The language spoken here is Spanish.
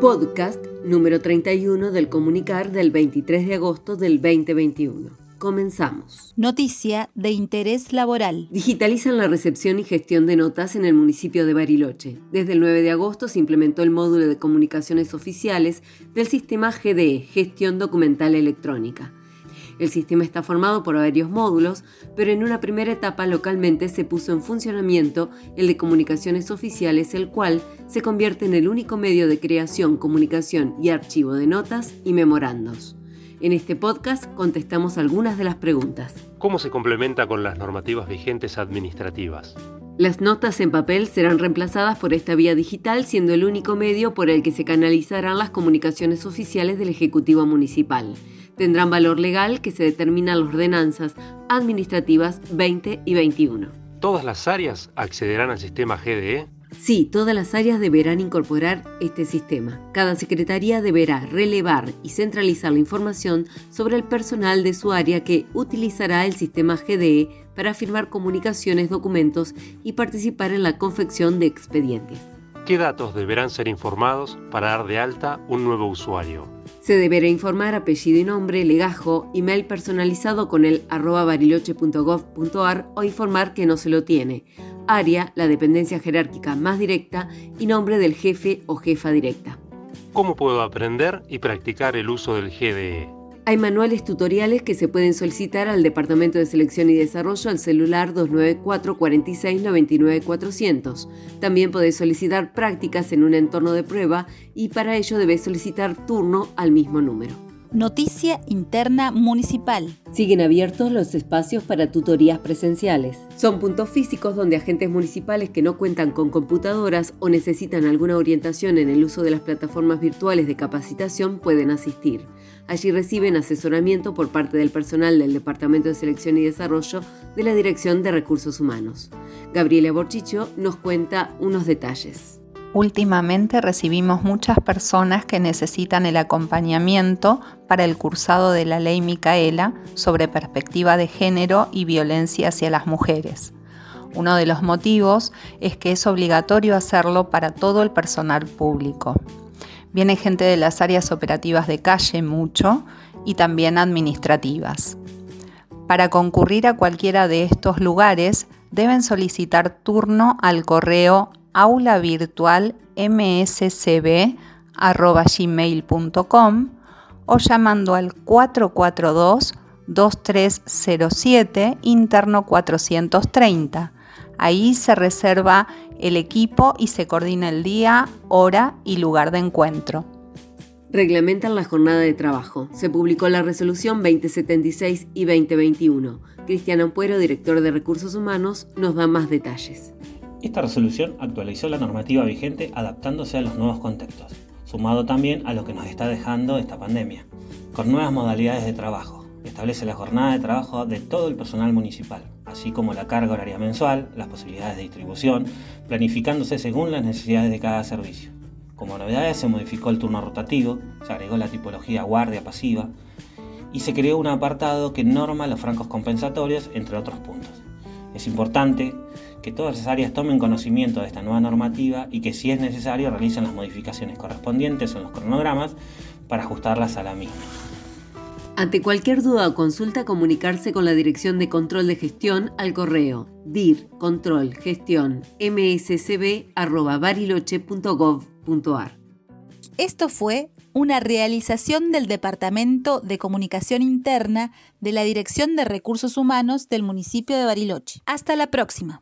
Podcast número 31 del comunicar del 23 de agosto del 2021. Comenzamos. Noticia de interés laboral. Digitalizan la recepción y gestión de notas en el municipio de Bariloche. Desde el 9 de agosto se implementó el módulo de comunicaciones oficiales del sistema GDE, Gestión Documental Electrónica. El sistema está formado por varios módulos, pero en una primera etapa localmente se puso en funcionamiento el de comunicaciones oficiales, el cual se convierte en el único medio de creación, comunicación y archivo de notas y memorandos. En este podcast contestamos algunas de las preguntas. ¿Cómo se complementa con las normativas vigentes administrativas? Las notas en papel serán reemplazadas por esta vía digital, siendo el único medio por el que se canalizarán las comunicaciones oficiales del Ejecutivo Municipal tendrán valor legal que se determina en las ordenanzas administrativas 20 y 21. ¿Todas las áreas accederán al sistema GDE? Sí, todas las áreas deberán incorporar este sistema. Cada secretaría deberá relevar y centralizar la información sobre el personal de su área que utilizará el sistema GDE para firmar comunicaciones, documentos y participar en la confección de expedientes. ¿Qué datos deberán ser informados para dar de alta un nuevo usuario? Se deberá informar apellido y nombre, legajo, email personalizado con el arroba bariloche.gov.ar o informar que no se lo tiene, área, la dependencia jerárquica más directa y nombre del jefe o jefa directa. ¿Cómo puedo aprender y practicar el uso del GDE? Hay manuales tutoriales que se pueden solicitar al Departamento de Selección y Desarrollo al celular 294 46 99 400. También podés solicitar prácticas en un entorno de prueba y para ello debes solicitar turno al mismo número. Noticia interna municipal. Siguen abiertos los espacios para tutorías presenciales. Son puntos físicos donde agentes municipales que no cuentan con computadoras o necesitan alguna orientación en el uso de las plataformas virtuales de capacitación pueden asistir. Allí reciben asesoramiento por parte del personal del Departamento de Selección y Desarrollo de la Dirección de Recursos Humanos. Gabriela Borchicho nos cuenta unos detalles. Últimamente recibimos muchas personas que necesitan el acompañamiento para el cursado de la ley Micaela sobre perspectiva de género y violencia hacia las mujeres. Uno de los motivos es que es obligatorio hacerlo para todo el personal público. Viene gente de las áreas operativas de calle mucho y también administrativas. Para concurrir a cualquiera de estos lugares deben solicitar turno al correo aula virtual o llamando al 442 2307 interno 430 Ahí se reserva el equipo y se coordina el día, hora y lugar de encuentro. Reglamentan la jornada de trabajo. Se publicó la resolución 2076 y 2021. Cristian Ampuero, director de Recursos Humanos, nos da más detalles. Esta resolución actualizó la normativa vigente adaptándose a los nuevos contextos, sumado también a lo que nos está dejando esta pandemia, con nuevas modalidades de trabajo. Establece la jornada de trabajo de todo el personal municipal, así como la carga horaria mensual, las posibilidades de distribución, planificándose según las necesidades de cada servicio. Como novedades se modificó el turno rotativo, se agregó la tipología guardia pasiva y se creó un apartado que norma los francos compensatorios, entre otros puntos. Es importante que todas las áreas tomen conocimiento de esta nueva normativa y que si es necesario realicen las modificaciones correspondientes en los cronogramas para ajustarlas a la misma. Ante cualquier duda o consulta, comunicarse con la Dirección de Control de Gestión al correo dir control gestión mscb.bariloche.gov.ar. Esto fue una realización del Departamento de Comunicación Interna de la Dirección de Recursos Humanos del municipio de Bariloche. Hasta la próxima.